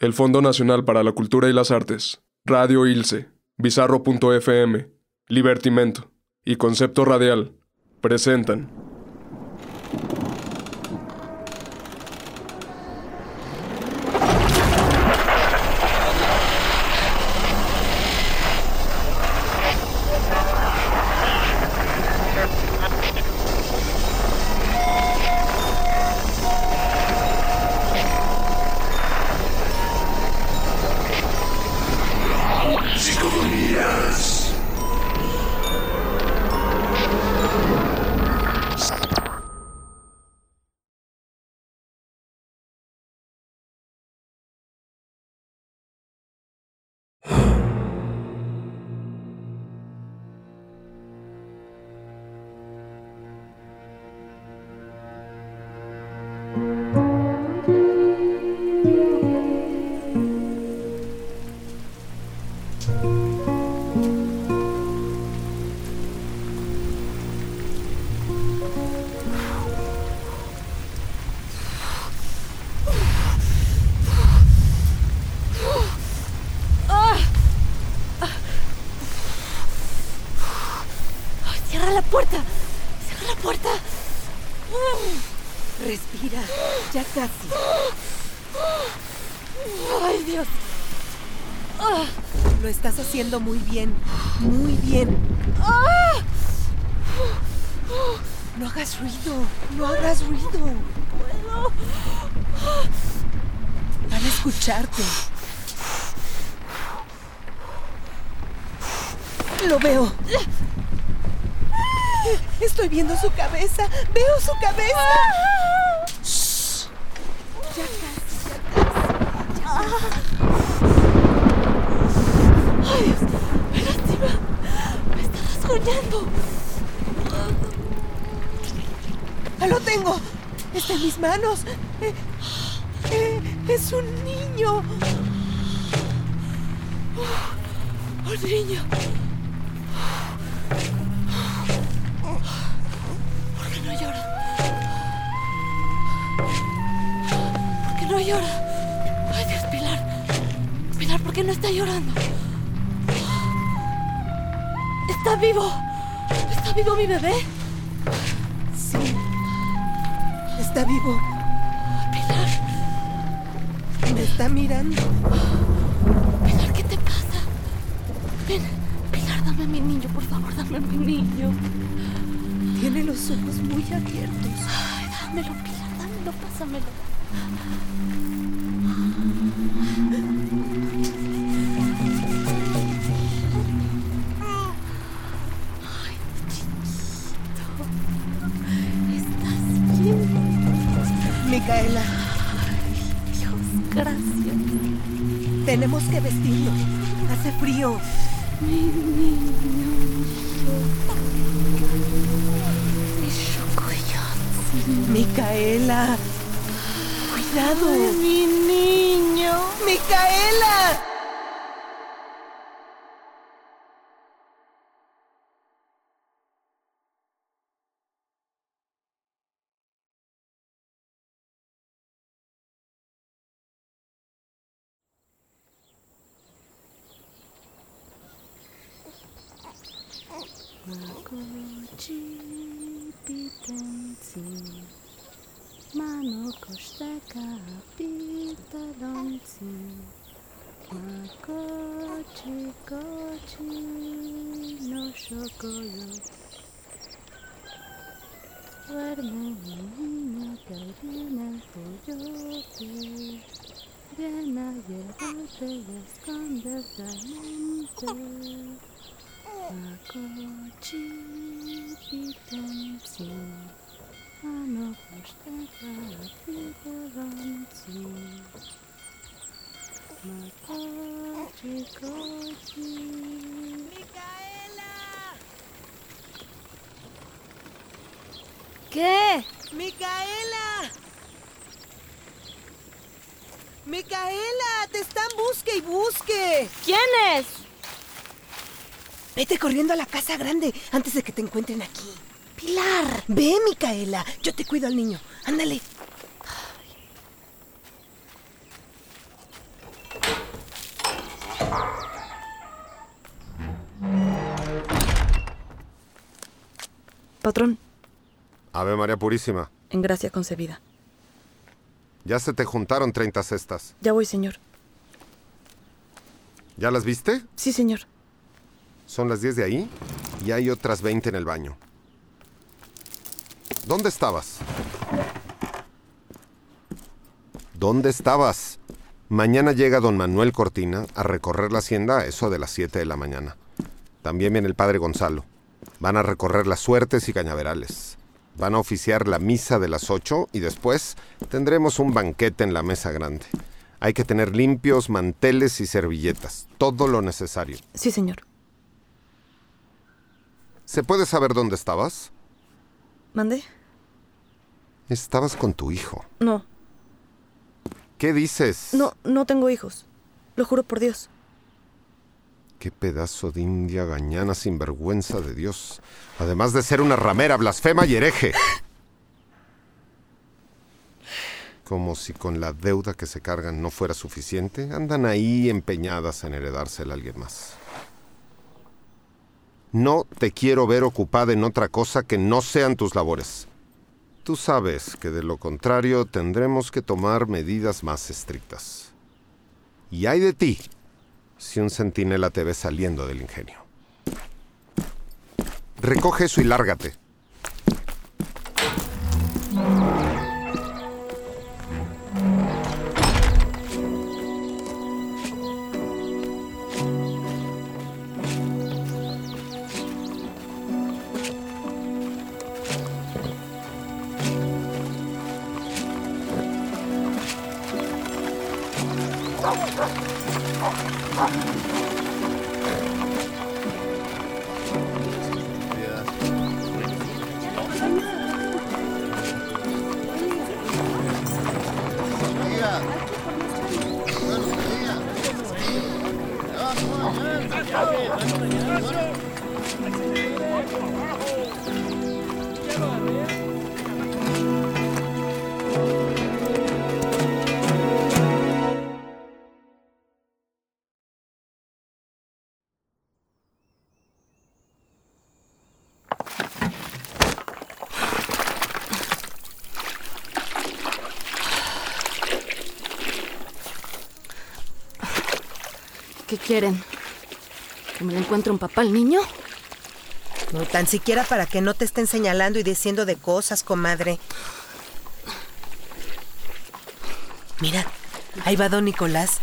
El Fondo Nacional para la Cultura y las Artes, Radio Ilse, Bizarro.fm, Libertimento y Concepto Radial presentan. Estoy viendo su cabeza. Veo su cabeza. Shh. Ya casi, ya Ay, Dios. Me lastima. Me está rasguñando. casi. Lo tengo. Está en mis manos. Eh, eh, es un niño. Un niño. Llora? Ay, Dios, Pilar. Pilar, ¿por qué no está llorando? ¿Está vivo? ¿Está vivo mi bebé? Sí. Está vivo. Pilar, Me está mirando. Pilar, ¿qué te pasa? Ven, Pilar, dame a mi niño, por favor, dame a mi niño. Tiene los ojos muy abiertos. Ay, dámelo, Pilar, dámelo, pásamelo. Micaela, Dios, gracias. tenemos que vestirlo. Hace frío. Mi niño. Cuidado. Ay, mi niño. Micaela. Mano košteka pitalonci. Makoci koci no šokojo. Duerme mi niña que ahí viene el coyote. Viene a llevarte y a esconderte al monte. Makoci pitenci, mano košteka ¿Qué? Micaela. Micaela, te están busque y busque. ¿Quién es? Vete corriendo a la casa grande antes de que te encuentren aquí. Pilar. Ve, Micaela. Yo te cuido al niño. Ándale. Patrón, Ave María Purísima. en gracia concebida. Ya se te juntaron 30 cestas. Ya voy, señor. ¿Ya las viste? Sí, señor. Son las 10 de ahí y hay otras 20 en el baño. ¿Dónde estabas? ¿Dónde estabas? Mañana llega don Manuel Cortina a recorrer la hacienda a eso de las 7 de la mañana. También viene el padre Gonzalo. Van a recorrer las suertes y cañaverales. Van a oficiar la misa de las 8 y después tendremos un banquete en la mesa grande. Hay que tener limpios manteles y servilletas, todo lo necesario. Sí, señor. ¿Se puede saber dónde estabas? ¿Mande? Estabas con tu hijo. No, ¿Qué dices? no, no tengo hijos. Lo juro por Dios. Qué pedazo de india gañana sin vergüenza de Dios. Además de ser una ramera, blasfema y hereje. Como si con la deuda que se cargan no fuera suficiente, andan ahí empeñadas en heredársela a alguien más. No te quiero ver ocupada en otra cosa que no sean tus labores. Tú sabes que de lo contrario tendremos que tomar medidas más estrictas. Y hay de ti si un centinela te ve saliendo del ingenio. Recoge eso y lárgate. ¿Qué quieren? ¿Que me le encuentre un papá al niño? No, tan siquiera para que no te estén señalando y diciendo de cosas, comadre. Mira, ahí va don Nicolás.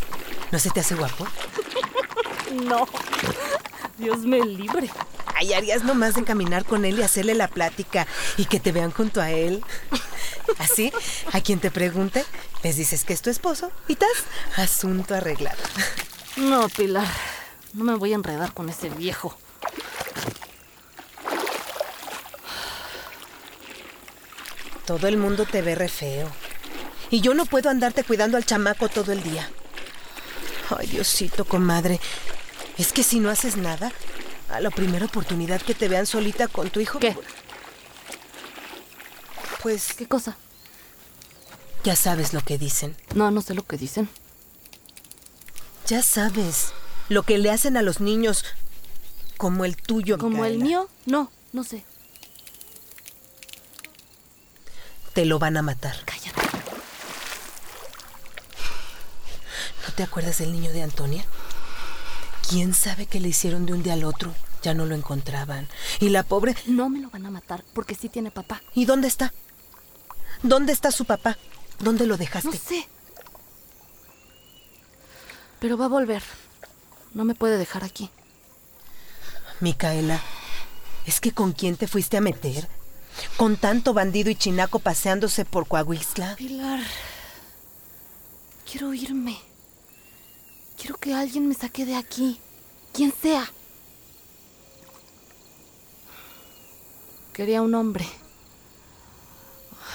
¿No se te hace guapo? No. Dios me libre. Ay, harías nomás de caminar con él y hacerle la plática y que te vean junto a él. Así, a quien te pregunte, les dices que es tu esposo y tas, asunto arreglado. No, Pilar. No me voy a enredar con ese viejo. Todo el mundo te ve re feo. Y yo no puedo andarte cuidando al chamaco todo el día. Ay, Diosito, comadre. Es que si no haces nada, a la primera oportunidad que te vean solita con tu hijo. ¿Qué? Pues ¿Qué cosa? ya sabes lo que dicen. No, no sé lo que dicen. Ya sabes lo que le hacen a los niños, como el tuyo. ¿Como el mío? No, no sé. Te lo van a matar. Cállate. ¿No te acuerdas del niño de Antonia? ¿Quién sabe qué le hicieron de un día al otro? Ya no lo encontraban. Y la pobre... No me lo van a matar porque sí tiene papá. ¿Y dónde está? ¿Dónde está su papá? ¿Dónde lo No dejaste? sé. Pero va a volver. No me puede dejar aquí. Micaela, ¿es que con quién te fuiste a meter? Con tanto bandido y chinaco paseándose por Coahuistla. Pilar. Quiero irme. Quiero que alguien me saque de aquí. Quien sea. Quería un hombre.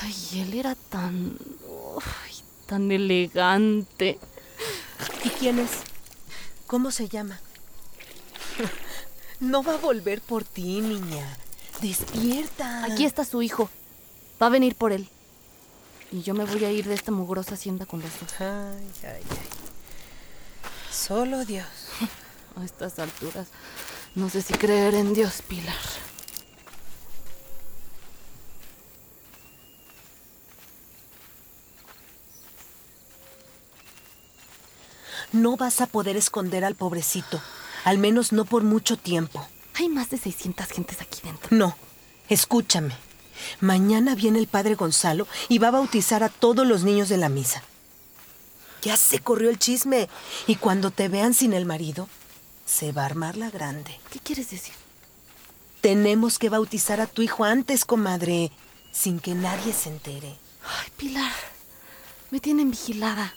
Ay, él era tan. tan elegante. ¿Y quién es? ¿Cómo se llama? No va a volver por ti, niña. Despierta. Aquí está su hijo. Va a venir por él. Y yo me voy a ir de esta mugrosa hacienda con los dos. Ay, ay, ay. Solo Dios. A estas alturas, no sé si creer en Dios, Pilar. No vas a poder esconder al pobrecito, al menos no por mucho tiempo. Hay más de 600 gentes aquí dentro. No, escúchame. Mañana viene el padre Gonzalo y va a bautizar a todos los niños de la misa. Ya se corrió el chisme y cuando te vean sin el marido, se va a armar la grande. ¿Qué quieres decir? Tenemos que bautizar a tu hijo antes, comadre, sin que nadie se entere. Ay, Pilar, me tienen vigilada.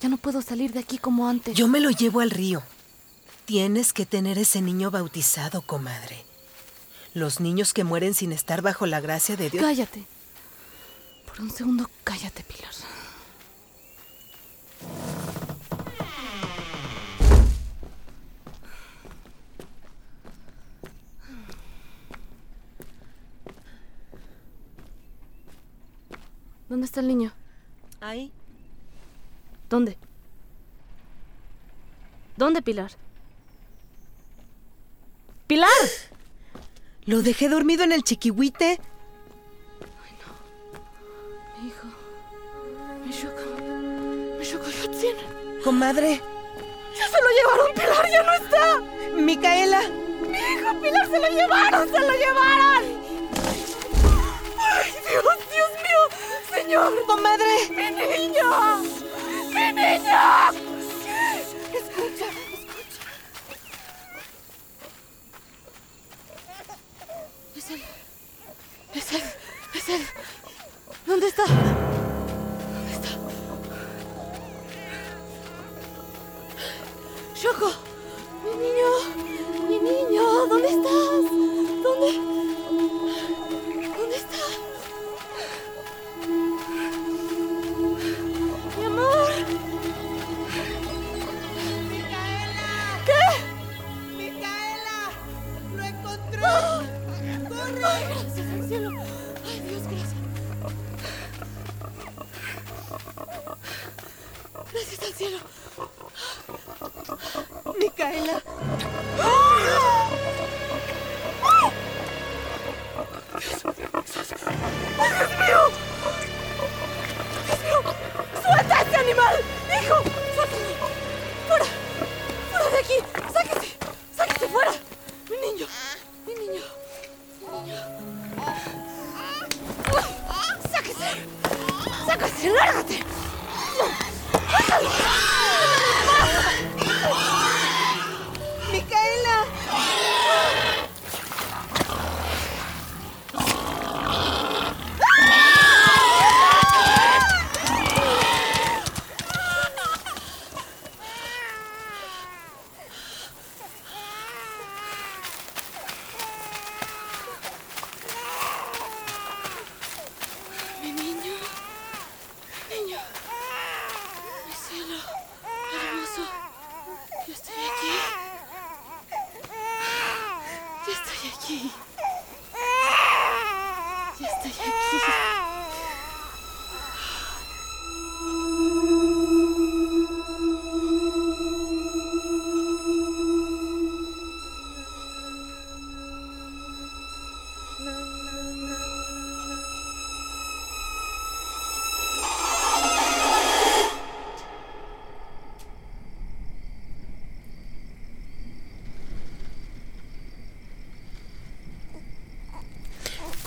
Ya no puedo salir de aquí como antes. Yo me lo llevo al río. Tienes que tener ese niño bautizado, comadre. Los niños que mueren sin estar bajo la gracia de Dios. Cállate. Por un segundo, cállate, Pilar. ¿Dónde está el niño? Ahí. ¿Dónde? ¿Dónde, Pilar? ¡Pilar! Lo dejé dormido en el chiquihuite. Mi hijo. Mi Shoko. Mi Shokoyotzin. Comadre, ¡Ya se lo llevaron, Pilar! ¡Ya no está! Micaela. ¡Mi hijo, Pilar! ¡Se lo llevaron! ¡Se lo llevaron! ¡Ay, Dios, Dios mío! ¡Señor! Comadre. ¡Mi niño! ¡Mi niño! Escucha, escucha. Es él. Es él. Es él. ¿Dónde está? ¿Dónde está? Shoko. Mi niño. Mi niño. ¿Dónde estás? ¿Dónde? ¿Dónde Micaela.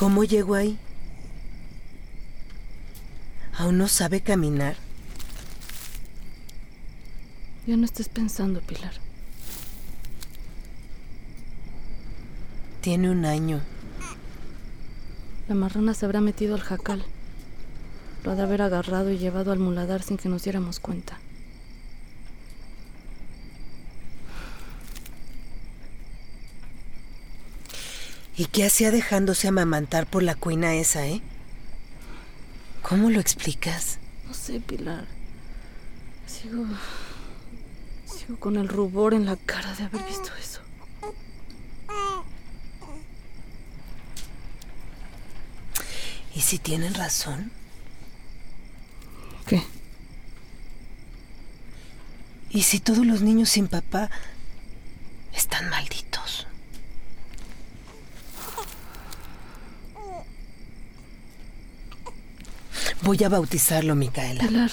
¿Cómo llegó ahí? ¿Aún no sabe caminar? Ya no estés pensando, Pilar. Tiene un año. La marrana se habrá metido al jacal. Lo ha de haber agarrado y llevado al muladar sin que nos diéramos cuenta. ¿Y qué hacía dejándose amamantar por la cuina esa, eh? ¿Cómo lo explicas? No sé, Pilar. Sigo. Sigo con el rubor en la cara de haber visto eso. ¿Y si tienen razón? ¿Qué? ¿Y si todos los niños sin papá Están malditos. Voy a bautizarlo, Micaela. Pilar,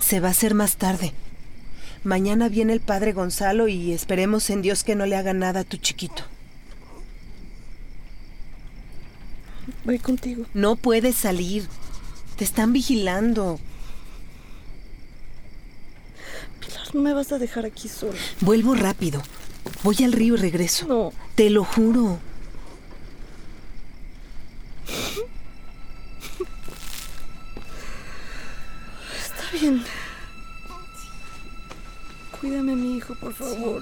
Se va a hacer más tarde. Mañana viene el padre Gonzalo y esperemos en Dios que no le haga nada a tu chiquito. voy contigo. No puedes salir. Te están vigilando. Pilar, no me vas a dejar aquí sola. Vuelvo rápido. Voy al río y regreso. No. Te lo juro. Mi hijo, por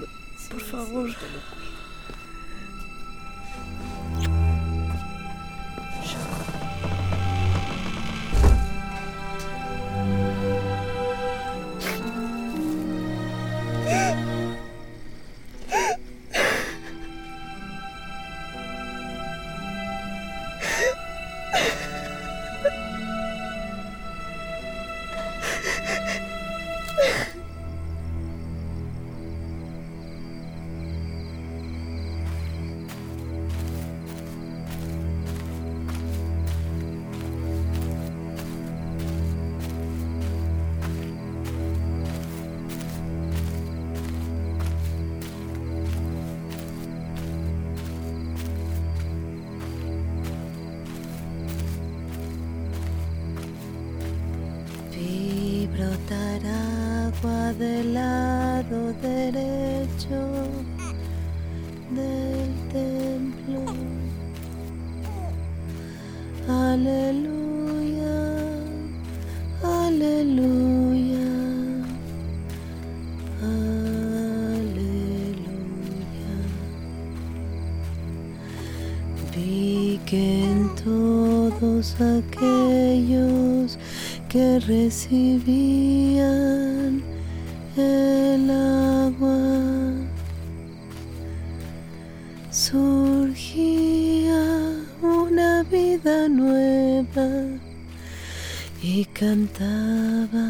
aquellos que recibían el agua. Surgía una vida nueva y cantaba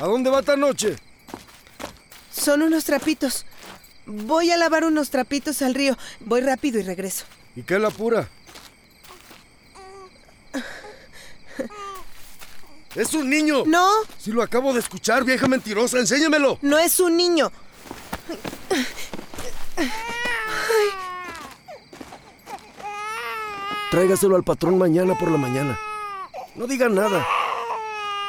¿A dónde va esta noche? Son unos trapitos. Voy a lavar unos trapitos al río. Voy rápido y regreso. ¿Y qué la pura? ¡Es un niño! No, Si lo acabo de escuchar, vieja mentirosa, enséñamelo. no es un niño. Tráigaselo al patrón mañana por la mañana. No diga nada.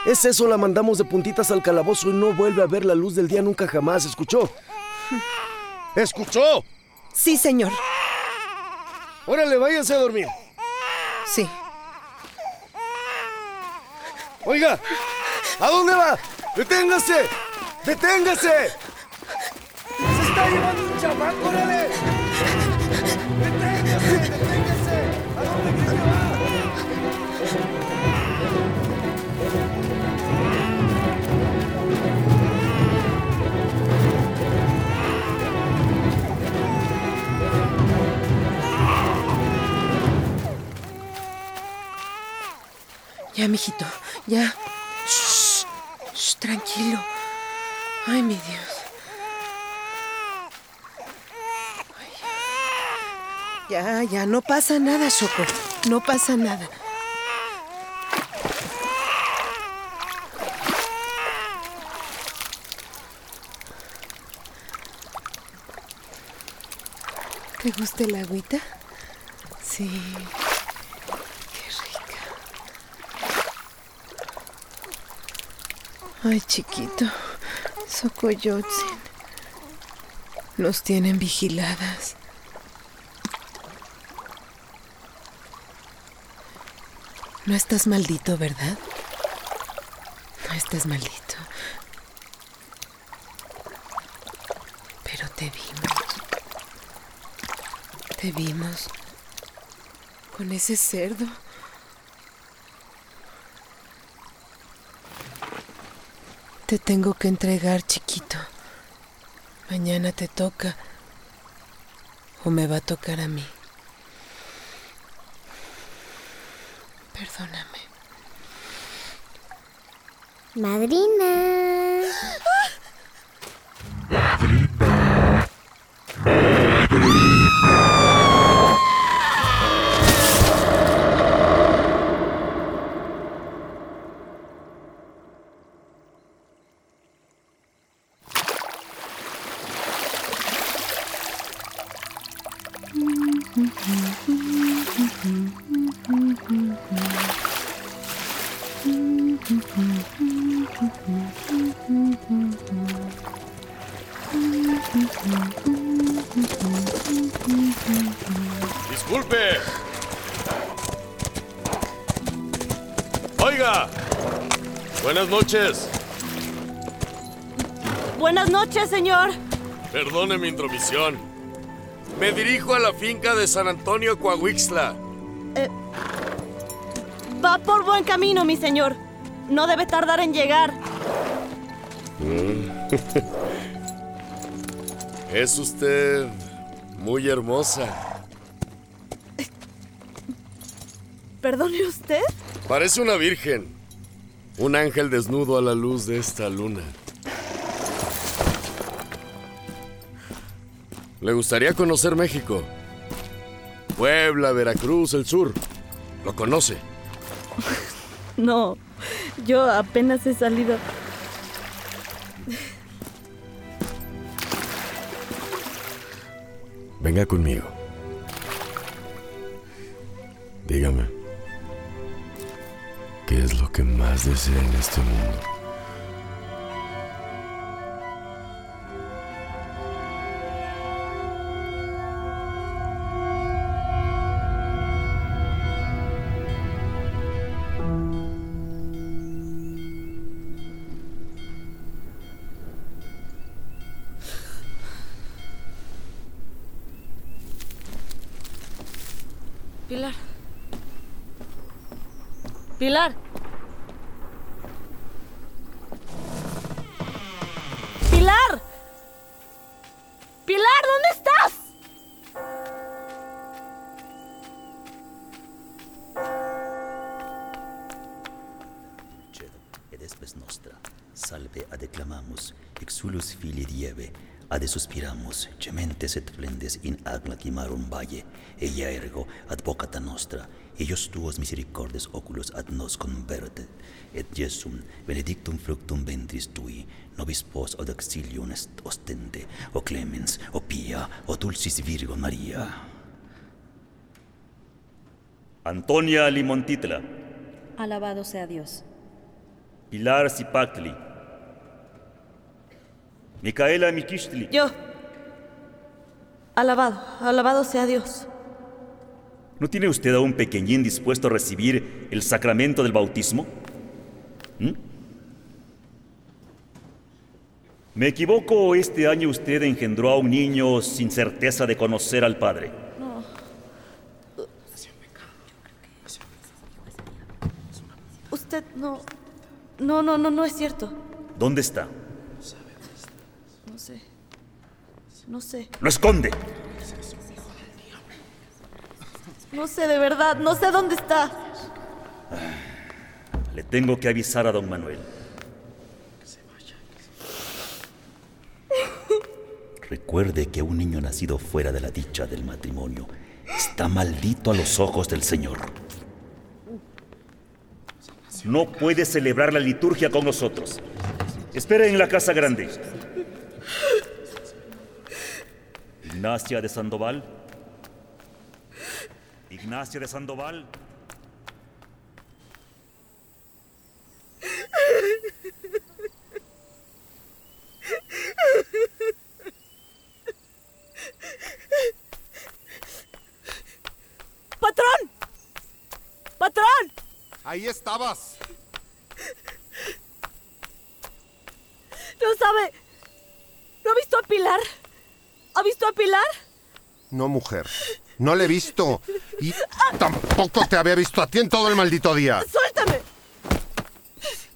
Es eso, la mandamos de puntitas al calabozo y no vuelve a ver la luz del día nunca jamás, ¿escuchó? ¿Escuchó? Sí, señor. Órale, váyase a dormir. Sí. Oiga, ¿a dónde va? ¡Deténgase! ¡Deténgase! ¡Se está llevando un chamaco, órale! Ya, mijito. Ya. Shh, shh, tranquilo. Ay, mi Dios. Ya, ya, no pasa nada, Choco. No pasa nada. ¿Te gusta el agüita? Sí. Qué rica. Ay, chiquito. Socoyotzin. Nos tienen vigiladas. No estás maldito, ¿verdad? No estás maldito. Pero te vimos. Te vimos. Con ese cerdo. Te tengo que entregar, chiquito. Mañana te toca. O me va a tocar a mí. Perdóname. Madrina. Disculpe. Oiga. Buenas noches. Buenas noches, señor. Perdone mi intromisión. Me dirijo a la finca de San Antonio Coahuixla. Va por buen camino, mi señor. No debe tardar en llegar. Es usted muy hermosa. ¿Perdone usted? Parece una virgen. Un ángel desnudo a la luz de esta luna. ¿Le gustaría conocer México? Puebla, Veracruz, el sur. ¿Lo conoce? No, yo apenas he salido. Venga conmigo. Dígame. ¿Qué es lo que más desea en este mundo? Pilar. Pilar. Pilar, ¿dónde estás? Cedo ed espes nostra, salve adeclamamus, exulus filii dieve, ade suspiramus, gementes et flendes in ad lacrimarum valle, ella ergo advocata nostra, eius tuos misericordes oculos ad nos converte, et Jesum benedictum fructum ventris tui, nobis pos od auxilium est ostende, o clemens, o pia, o dulcis Virgo Maria. Antonia Limontitla, Alabado sea Dios. Pilar Zipactli, Micaela Miquistli, Yo. Alabado, alabado sea Dios. ¿No tiene usted a un pequeñín dispuesto a recibir el sacramento del bautismo? ¿Mm? ¿Me equivoco o este año usted engendró a un niño sin certeza de conocer al Padre? Usted no. No, no, no, no es cierto. ¿Dónde está? No sé. No sé. ¡Lo esconde! No sé de verdad. No sé dónde está. Le tengo que avisar a don Manuel. Recuerde que un niño nacido fuera de la dicha del matrimonio está maldito a los ojos del Señor. No puede celebrar la liturgia con nosotros. Espere en la casa grande. Ignacia de Sandoval. Ignacia de Sandoval. ¡Patrón! ¡Patrón! Ahí estabas. No sabe. ¿No ha visto a Pilar? ¿Ha visto a Pilar? No, mujer. No le he visto. Y tampoco te había visto a ti en todo el maldito día. ¡Suéltame!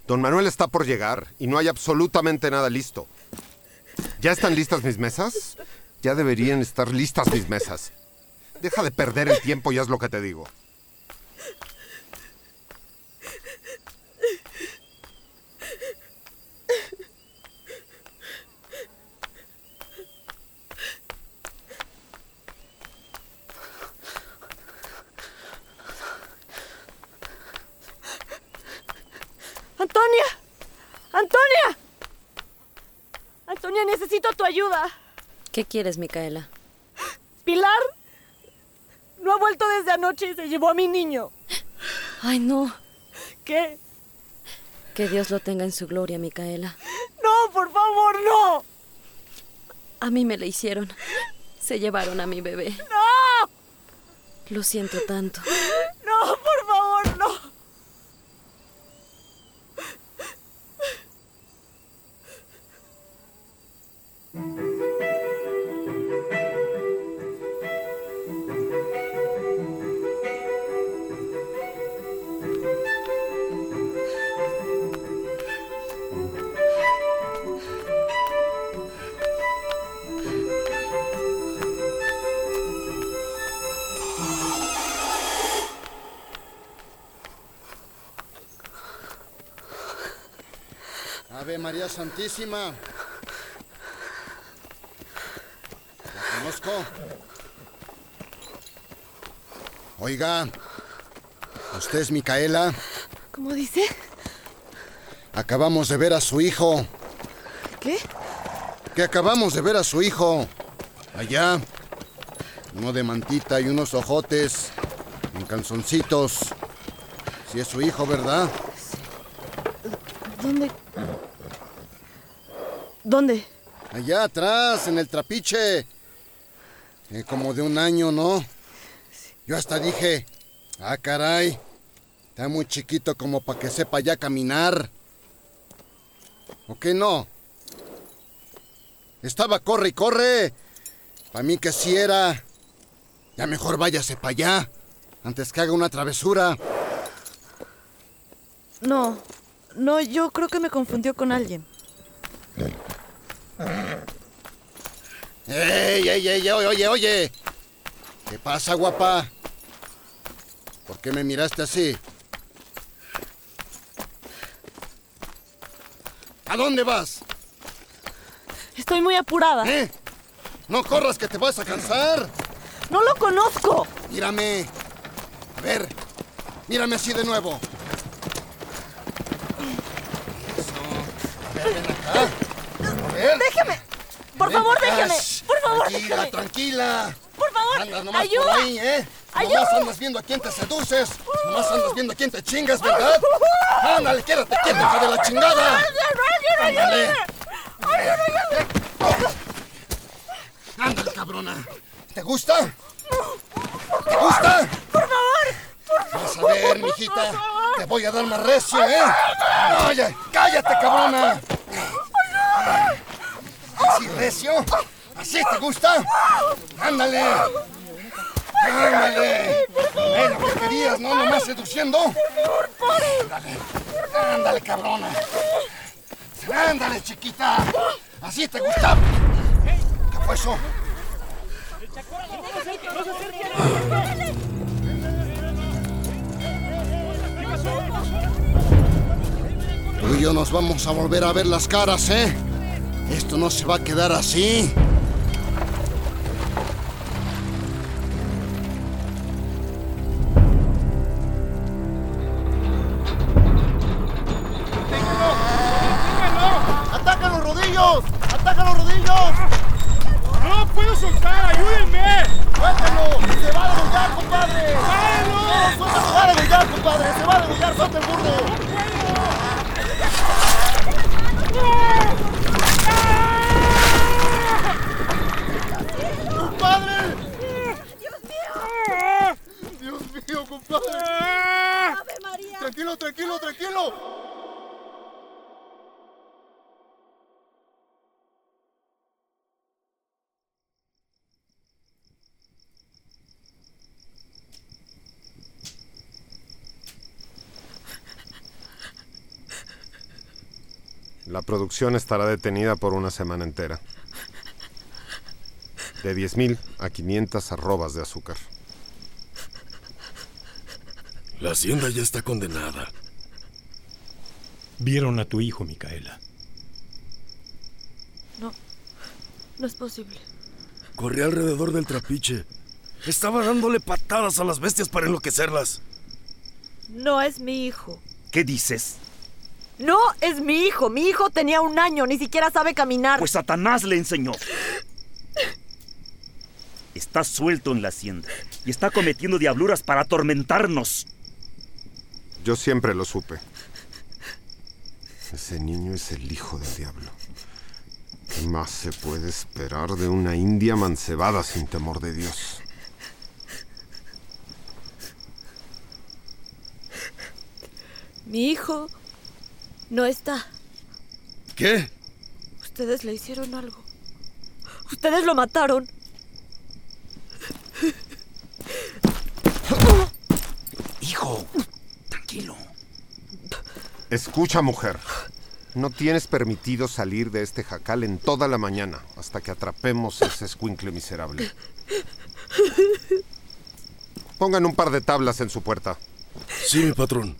Don Manuel está por llegar y no hay absolutamente nada listo. ¿Ya están listas mis mesas? Ya deberían estar listas mis mesas. Deja de perder el tiempo y haz lo que te digo. ¡Antonia! ¡Antonia! Antonia, necesito tu ayuda. ¿Qué quieres, Micaela? Pilar no ha vuelto desde anoche y se llevó a mi niño. Ay, no. ¿Qué? Que Dios lo tenga en su gloria, Micaela. No, por favor, no. A mí me la hicieron. Se llevaron a mi bebé. No, Lo siento tanto. María Santísima. La conozco. Oiga, ¿usted es Micaela? ¿Cómo dice? Acabamos de ver a su hijo. ¿Qué? Que acabamos de ver a su hijo. Allá. Uno de mantita y unos ojotes. En calzoncitos. Si es su hijo, ¿verdad? ¿Dónde? ¿Dónde? Allá atrás, en el trapiche. Eh, como de un año, ¿no? Yo hasta dije, ah, caray, está muy chiquito como para que sepa ya caminar. ¿O qué no? Estaba corre y corre. Para mí que sí era. Ya mejor váyase para allá, antes que haga una travesura. No, no, yo creo que me confundió con alguien. ¡Ey, ey, ey, oye, oye, oye! ¿Qué pasa, guapa? ¿Por qué me miraste así? ¿A dónde vas? Estoy muy apurada. ¿Eh? No corras que te vas a cansar. No lo conozco. Mírame. A ver, mírame así de nuevo. Eso. A ver, ven acá. Ver. Déjeme. Por Ven favor, déjeme. Por favor, Tranquila, déjeme. tranquila. Por favor, Andas nomás ayuda. por ahí, ¿eh? ¡Ayuda! Nomás andas viendo a quién te seduces. Nomás andas viendo a quién te chingas, ¿verdad? Ándale, quédate quieto, hija de la chingada. Ándale. Ándale, cabrona. ¿Te gusta? ¿Te gusta? Por favor. Vas a ver, mijita. Te voy a dar más recio, ¿eh? Oye, cállate, cabrona. ¿Así recio? ¿Así te gusta? Ándale. Ándale. Es lo que querías, ¿no? Nomás seduciendo. Ándale. Ándale, cabrona. Ándale, chiquita. ¿Así te gusta? ¿Qué fue eso? Tú y yo nos vamos a volver a ver las caras, ¿eh? Esto no se va a quedar así. ¡Ataca los rodillos! ¡Ataca los rodillos! ¡No lo puedo soltar! ¡Ayúdenme! ¡Suéltalo! ¡Se va a degollar, compadre! ¡No, suéltalo! ¡Se va a degollar, compadre! ¡Se va a degollar! ¡Suelta el burro! ¡Compadre! ¡Tranquilo, tranquilo, tranquilo! La producción estará detenida por una semana entera. De 10.000 a 500 arrobas de azúcar. La hacienda ya está condenada. Vieron a tu hijo, Micaela. No, no es posible. Corría alrededor del trapiche. Estaba dándole patadas a las bestias para enloquecerlas. No es mi hijo. ¿Qué dices? No es mi hijo. Mi hijo tenía un año, ni siquiera sabe caminar. Pues Satanás le enseñó. Está suelto en la hacienda y está cometiendo diabluras para atormentarnos. Yo siempre lo supe. Ese niño es el hijo del diablo. ¿Qué más se puede esperar de una india mancebada sin temor de Dios? Mi hijo no está. ¿Qué? Ustedes le hicieron algo. Ustedes lo mataron. Hijo, tranquilo. Escucha, mujer. No tienes permitido salir de este jacal en toda la mañana hasta que atrapemos a ese escuincle miserable. Pongan un par de tablas en su puerta. Sí, mi patrón.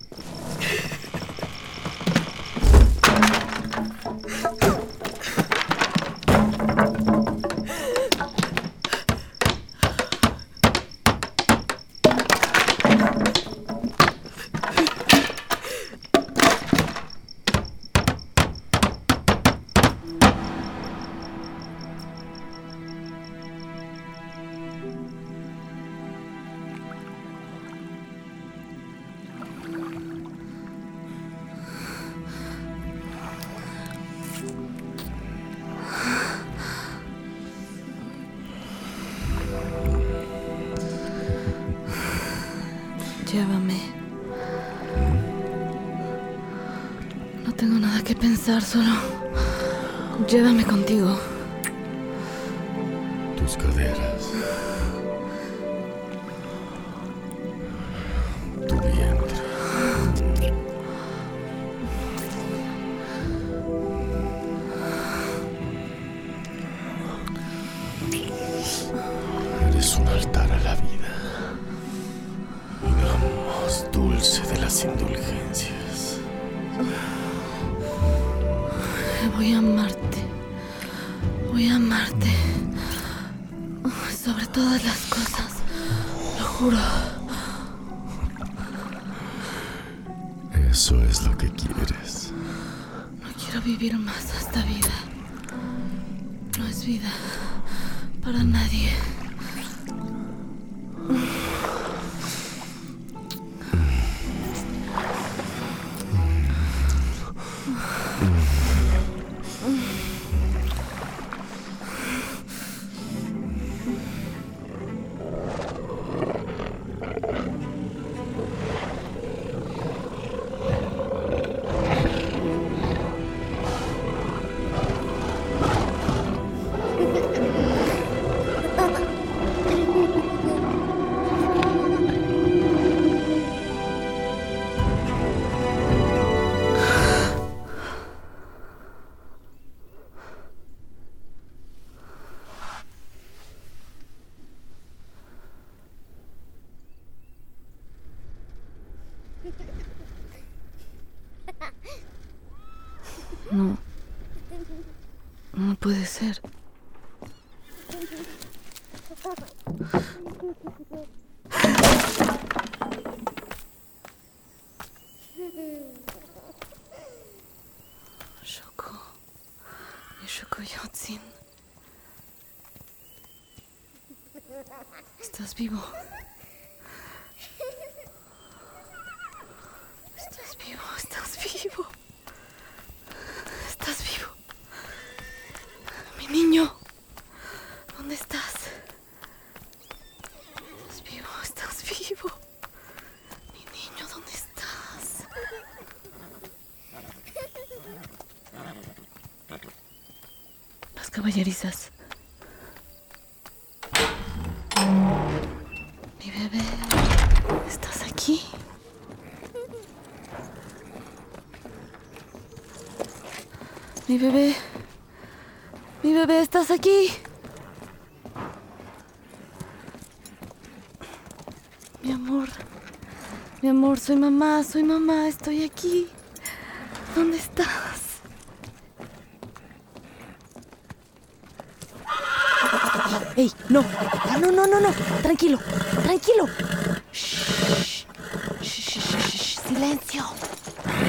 Solo llévame contigo. Tus caderas. Puede ser. Shoko. Shoko Yotsin. Estás vivo. Estás vivo, estás vivo. Estás vivo. Mi niño. ¿Dónde estás? Estás vivo, estás vivo. Mi niño, ¿dónde estás? Las caballerizas. Mi bebé. ¿Estás aquí? Mi bebé. Mi bebé, ¿estás aquí? Mi amor. Mi amor, soy mamá, soy mamá, estoy aquí. ¿Dónde estás? ¡Ey! No, Ah, no, no, no, no. Tranquilo, tranquilo. Shh. Shh, shh, shh, shh, Silencio.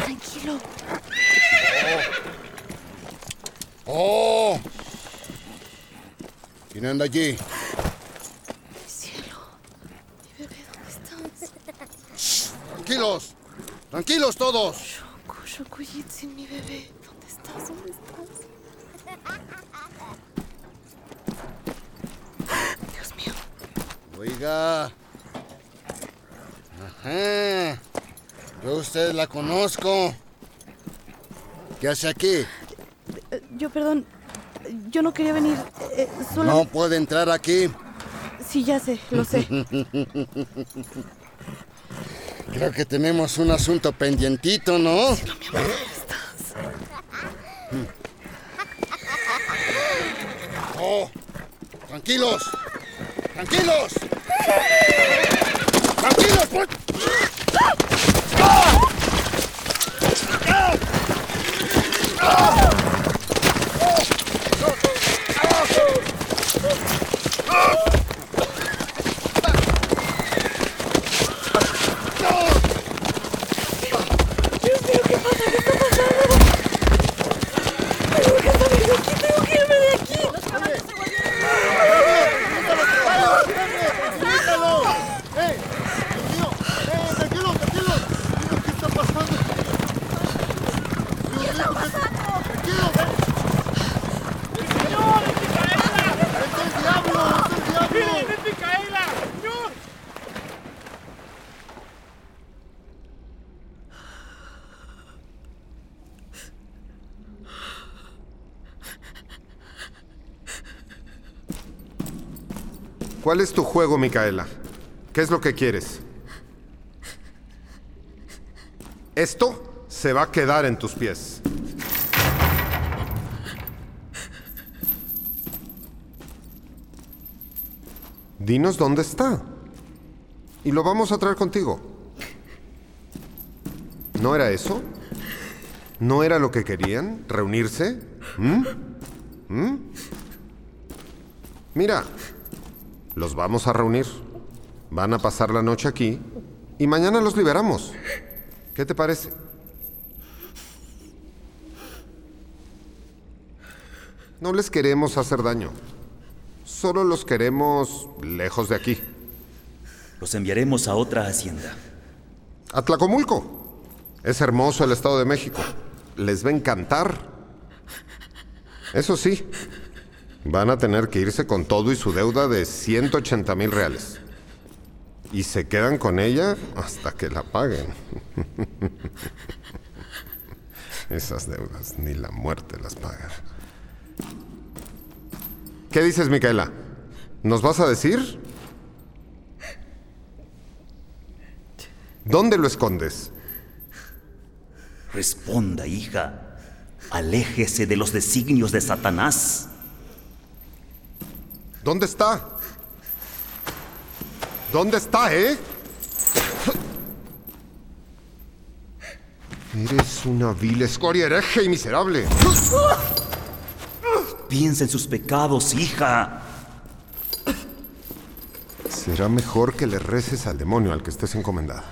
Tranquilo. ¡Oh! ¿Quién anda allí? Cielo. Mi bebé, ¿dónde estás? Tranquilos. Tranquilos todos. Shokuyitsin, mi bebé. ¿Dónde estás? ¿Dónde estás? Dios mío. Oiga. Ajá. Yo a usted la conozco. ¿Qué hace aquí? Yo, perdón. Yo no quería venir. eh, solo... No puede entrar aquí. Sí, ya sé, lo sé. Creo que tenemos un asunto pendientito, ¿no? Oh, tranquilos. Tranquilos. Tranquilos. pues. Dios mío, ¿qué pasa? ¿Qué está pasando? Tengo que salir de aquí, tengo que irme de aquí. Los caballos se ¡Tranquilo! ¡Eh! ¡Tranquilo! ¡Eh! ¡Tranquilo, tranquilo! ¿Qué está pasando? ¿Qué está pasando? ¡Tranquilo! ¡Señor, es Micaela! ¡Es el diablo! ¡Es el diablo! ¡Miren, es Micaela! ¡Señor! ¿Cuál es tu juego, Micaela? ¿Qué es lo que quieres? Esto se va a quedar en tus pies. Dinos dónde está. Y lo vamos a traer contigo. ¿No era eso? ¿No era lo que querían? ¿Reunirse? ¿Mm? ¿Mm? Mira, los vamos a reunir. Van a pasar la noche aquí y mañana los liberamos. ¿Qué te parece? No les queremos hacer daño. Solo los queremos lejos de aquí. Los enviaremos a otra hacienda. A Tlacomulco. Es hermoso el Estado de México. Les va a encantar. Eso sí, van a tener que irse con todo y su deuda de 180 mil reales. Y se quedan con ella hasta que la paguen. Esas deudas ni la muerte las paga. ¿Qué dices, Micaela? ¿Nos vas a decir? ¿Dónde lo escondes? Responda, hija. Aléjese de los designios de Satanás. ¿Dónde está? ¿Dónde está, eh? Eres una vil escoria hereje y miserable. Piensa en sus pecados, hija. Será mejor que le reces al demonio al que estés encomendada.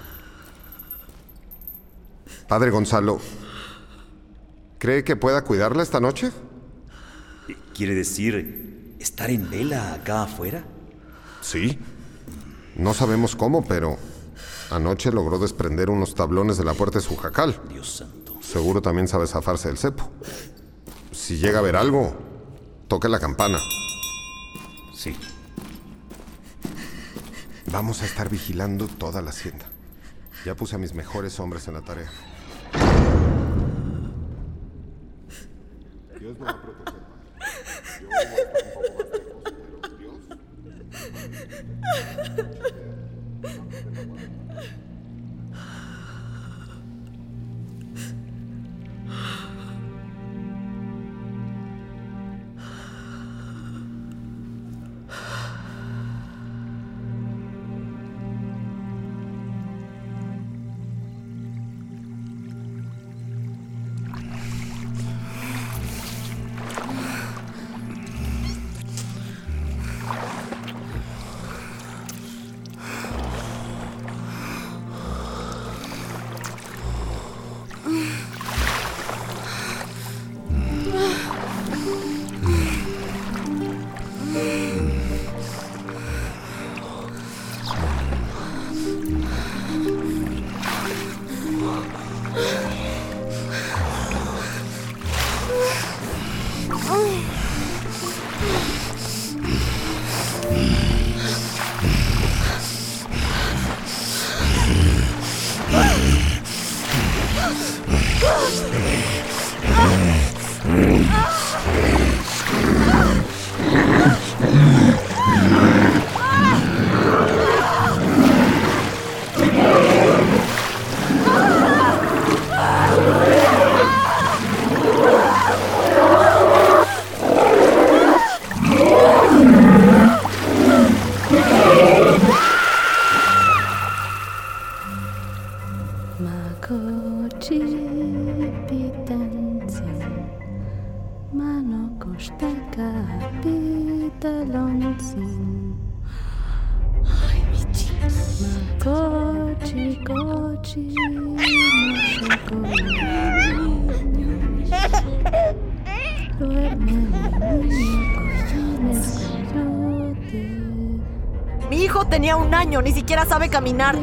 Padre Gonzalo, ¿cree que pueda cuidarla esta noche? ¿Quiere decir estar en vela acá afuera? Sí. No sabemos cómo, pero anoche logró desprender unos tablones de la puerta de su jacal. Dios santo. Seguro también sabe zafarse del cepo. Si llega a ver algo, toque la campana. Sí. Vamos a estar vigilando toda la hacienda. Ya puse a mis mejores hombres en la tarea. Dios me año, ni siquiera sabe caminar.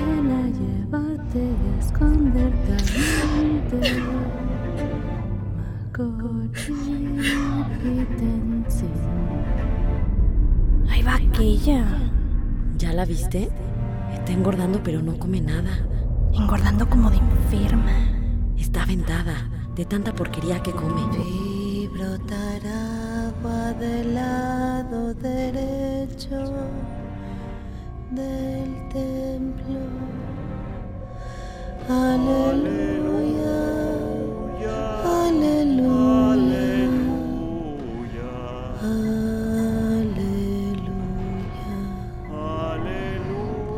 Ahí va aquella. ¿Ya la viste? Está engordando, pero no come nada. Engordando como de enferma. Está aventada de tanta porquería que come. Vi brotar agua del lado derecho del templo. Aleluya. Aleluya.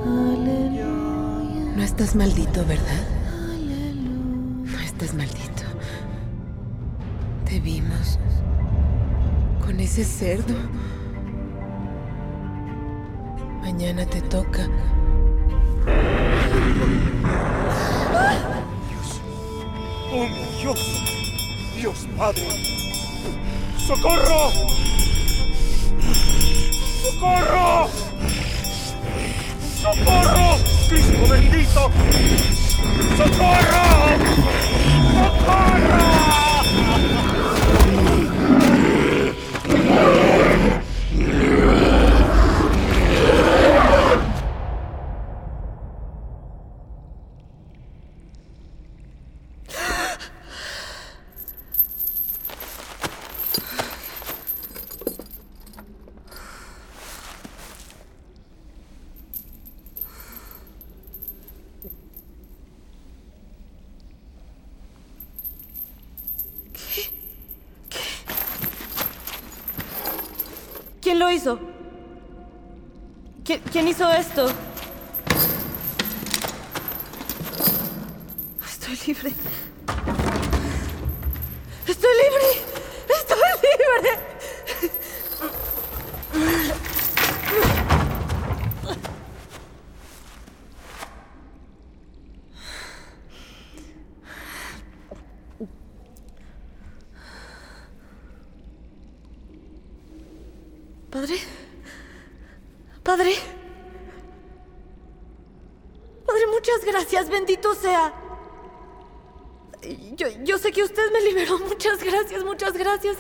Aleluya. No estás maldito, ¿verdad? No estás maldito. Te vimos con ese cerdo. Te toca. ¡Oh, mi Dios! ¡Dios Padre! ¡Socorro! ¡Socorro! ¡Socorro! ¡Cristo bendito! ¡Socorro! ¿Quién lo hizo? ¿Qui- ¿Quién hizo esto? Estoy libre. Estoy libre. Estoy libre. Padre. Padre. Padre, muchas gracias, bendito sea. Yo, yo sé que usted me liberó. Muchas gracias, muchas gracias.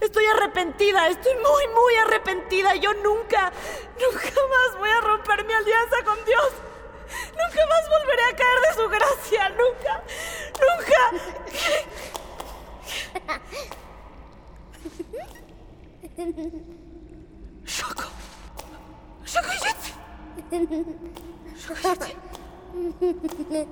Estoy arrepentida, estoy muy, muy arrepentida. Yo nunca, nunca más voy a romper mi alianza con Dios. Nunca más volveré a caer de su gracia. Nunca, nunca. Shoko. Shoko Yeti. Shoko Yeti.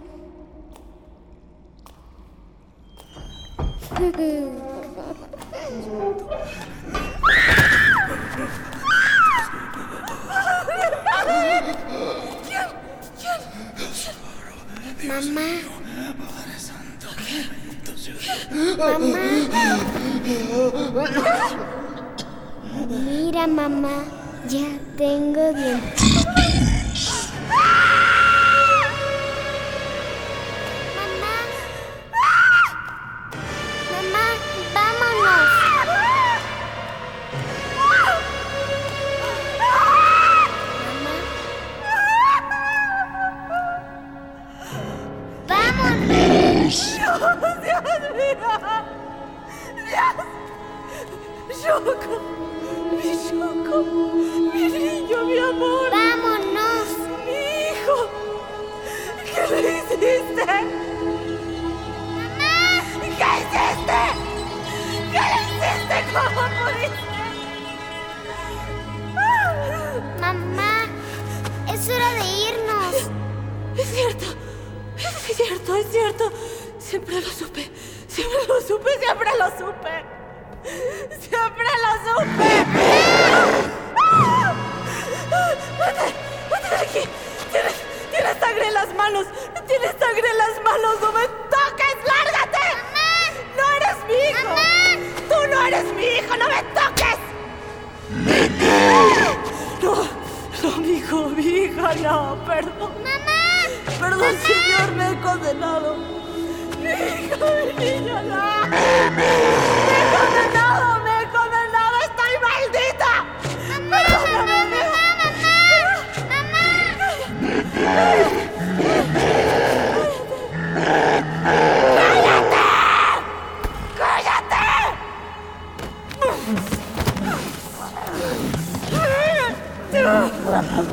Mamá. Mamá. Mira, mamá, ya tengo dientes.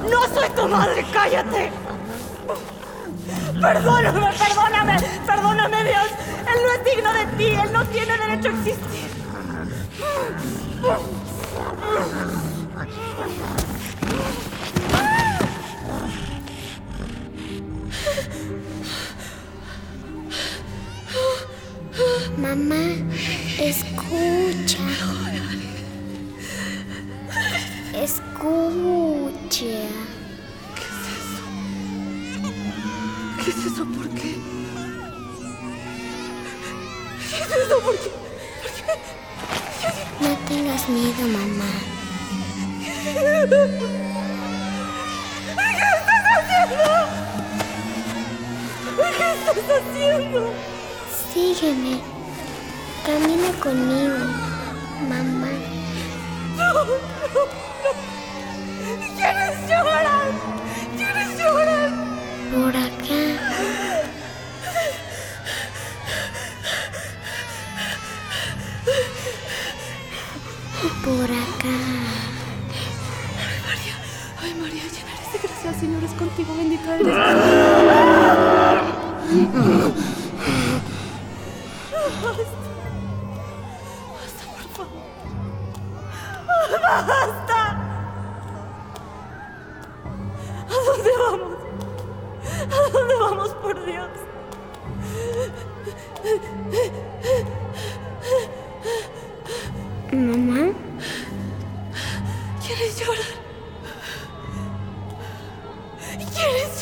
¡No soy tu madre! ¡Cállate! Perdóname, perdóname, perdóname, Dios. Él no es digno de ti, él no tiene derecho a existir. Mamá, escucha.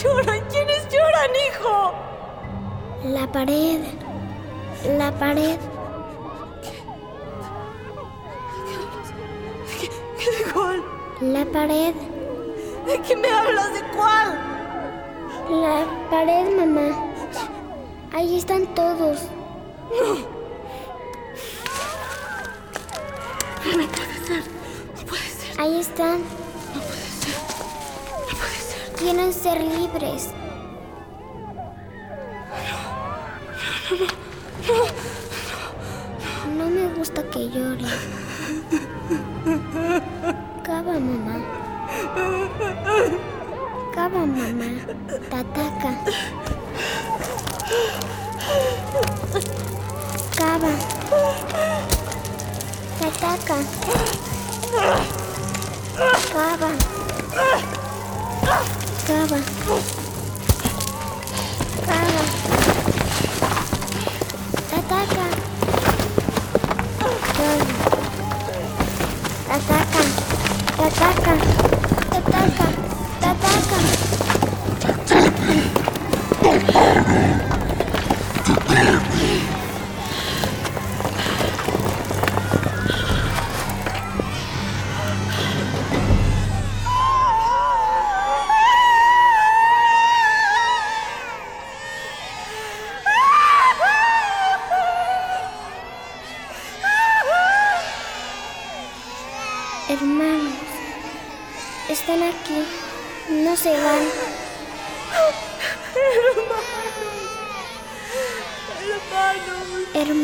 Lloran? ¿Quiénes lloran, hijo? la pared. La pared. ¿Qué, qué de cuál? La pared. ¿De qué me hablas? ¿De cuál? La pared, mamá. Ahí están todos. No puede ser. No puede ser. Ahí están. Quieren ser libres. No me gusta que llore. Cava, mamá. Cava, mamá. Te ataca. Cava. Te Cava. Cava.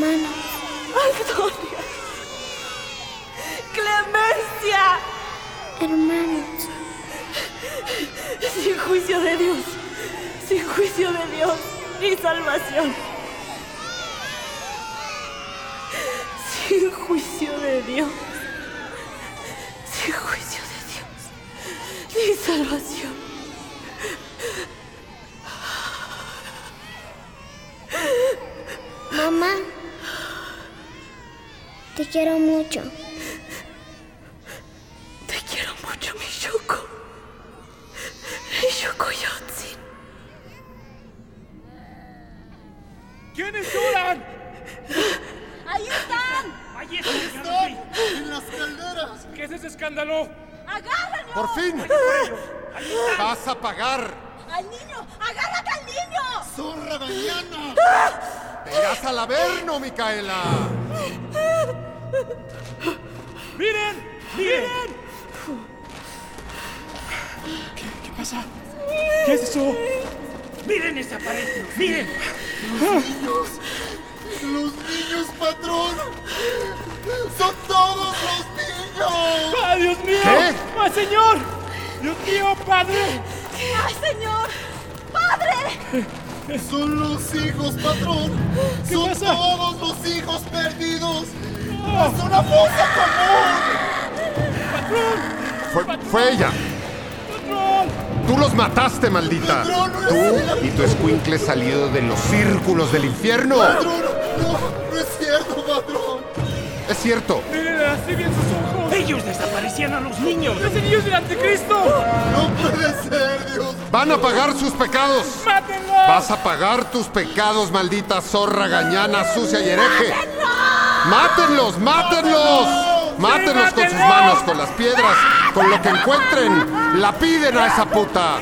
Hermanos, Antonia. Clemencia. hermanos, Sin juicio de Dios. Sin juicio de Dios. Ni salvación. sin juicio de Dios. Sin juicio de Dios. Ni salvación. Mamá, te quiero mucho. Te quiero mucho, mi Yoko. Mi Yoko Yotsin. ¿Quiénes lloran? ¡Ahí están! ¡Ahí están! ¡En las calderas! ¿Qué es ese escándalo? ¡Agárranos! ¡Por fin! ¡Vas a pagar! ¡Al niño! ¡Agárrate al niño! ¡Zorra mañana! ¡Te irás al averno, Micaela! ¡Miren! ¡Miren! ¿Qué, qué pasa? ¿Qué es eso? ¡Miren esa pared! ¡Miren! ¡Los niños! ¡Los niños, patrón! ¡Son todos los niños! ¡Ay, Dios mío! ¿Qué? ¡Ay, señor! ¡Dios mío, padre! ¡Ay, señor! ¡Padre! Son los hijos, patrón. ¿Qué Son pasa? todos los hijos perdidos. ¡Es una fosa común! Fue, fue ella. Tú los mataste, maldita. Tú y tu escuincle salido de los círculos del infierno. ¡Patrón! ¡No! ¡No es cierto, patrón! Es cierto. ¡Miren así bien sus ojos! ¡Ellos desaparecían a los niños! ¡Los niños del anticristo! ¡No puede ser, Dios! Van a pagar sus pecados. ¡Mátenlos! Vas a pagar tus pecados, maldita zorra gañana, sucia y hereje. ¡Mátenlos! ¡Mátenlos! ¡Mátenlos con sus manos, con las piedras, con lo que encuentren! ¡La piden a esa puta!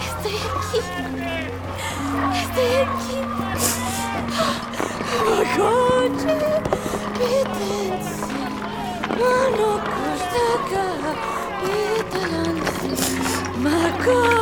Estoy aquí. Estoy aquí. Magoche, pitensi. Mano kostaka, pitalansi. Magoche, kochi,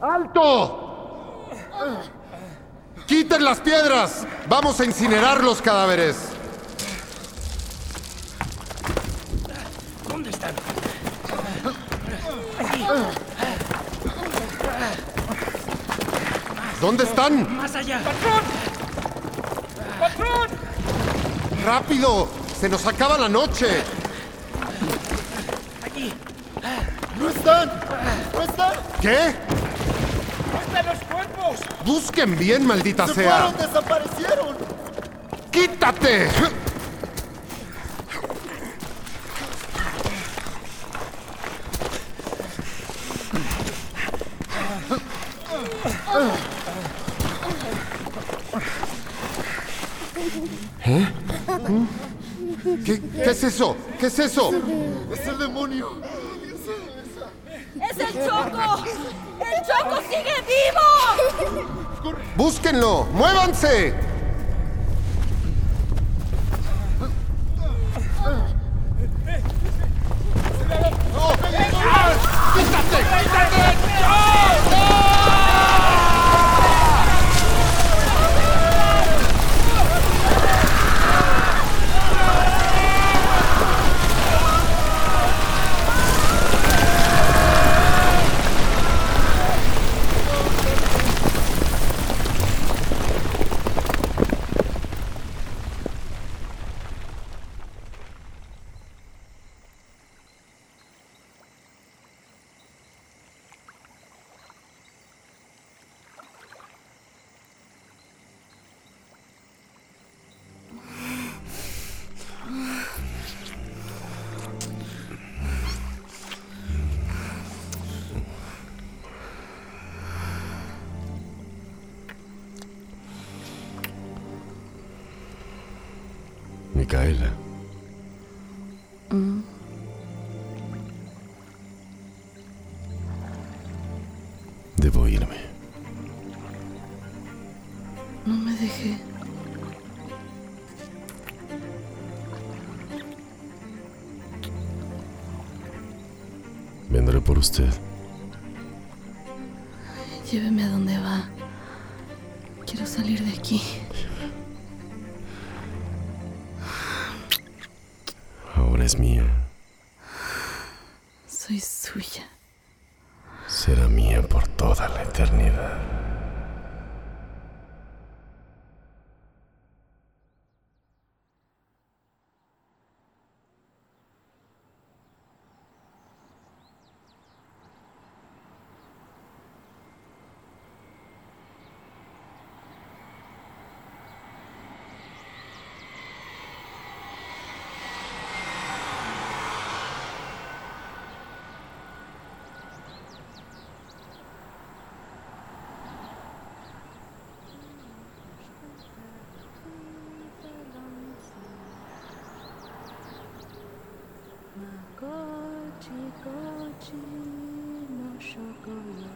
¡Alto! ¡Quiten las piedras! ¡Vamos a incinerar los cadáveres! ¿Dónde están? ¿Dónde están? ¡Más allá! ¡Patrón! ¡Patrón! ¡Rápido! ¡Se nos acaba la noche! ¡Allí! ¡No están! ¡No! ¿Qué? ¿Dónde están los cuerpos? Busquen bien, maldita ¡Se sea. fueron! ¡Desaparecieron! ¡Quítate! ¿Eh? ¿Qué, qué es eso? ¿Qué es eso? ¡Es el demonio! ¡Es el Choco! ¡El Choco sigue vivo! ¡Búsquenlo! ¡Muévanse! Lléveme a donde va. Quiero salir de aquí. Ahora es mía. Soy suya. Será mía por toda la eternidad. Kochi, kochi, no shokoyo.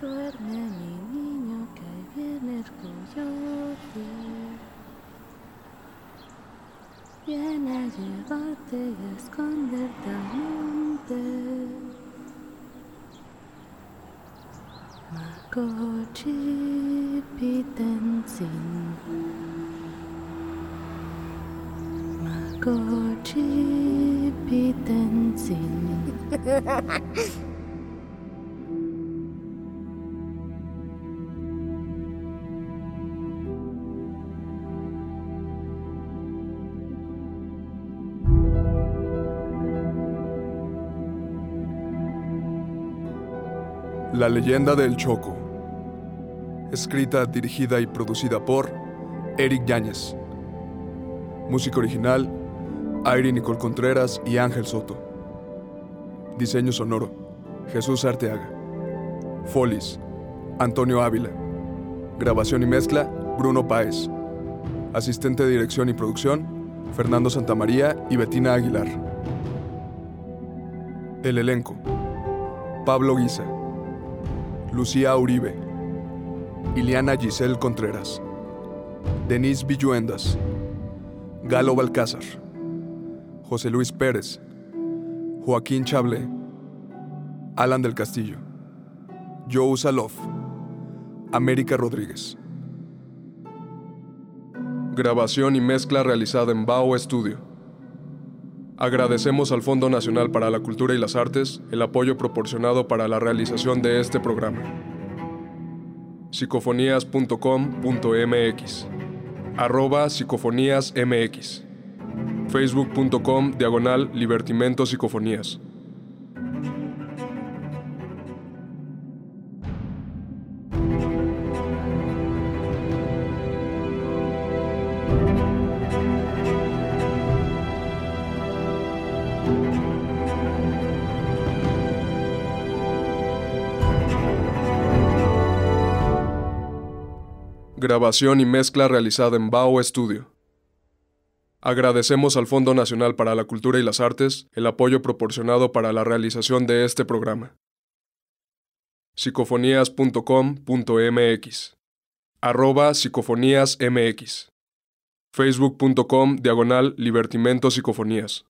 Duerme mi niño que ahí viene el coyote. Viene a llevarte y a esconderte al monte. Makochi Pitensin. Makochi Pitensin. La leyenda del Choco. Escrita, dirigida y producida por Eric Yáñez. Música original, Airi Nicole Contreras y Ángel Soto. Diseño sonoro, Jesús Arteaga. Folis, Antonio Ávila. Grabación y mezcla, Bruno Páez. Asistente de dirección y producción, Fernando Santamaría y Betina Aguilar. El elenco. Pablo Guisa. Lucía Uribe. Iliana Giselle Contreras. Denise Villuendas. Galo Balcázar. José Luis Pérez. Joaquín Chablé. Alan del Castillo. Joe Salof. América Rodríguez. Grabación y mezcla realizada en Bao Studio. Agradecemos al Fondo Nacional para la Cultura y las Artes el apoyo proporcionado para la realización de este programa. psicofonías.com.mx arroba psicofoníasmx facebook.com diagonal libertimento psicofonías Grabación y mezcla realizada en Bao Studio. Agradecemos al Fondo Nacional para la Cultura y las Artes el apoyo proporcionado para la realización de este programa. psicofonías.com.mx arroba psicofoníasmx facebook.com diagonal libertimento psicofonías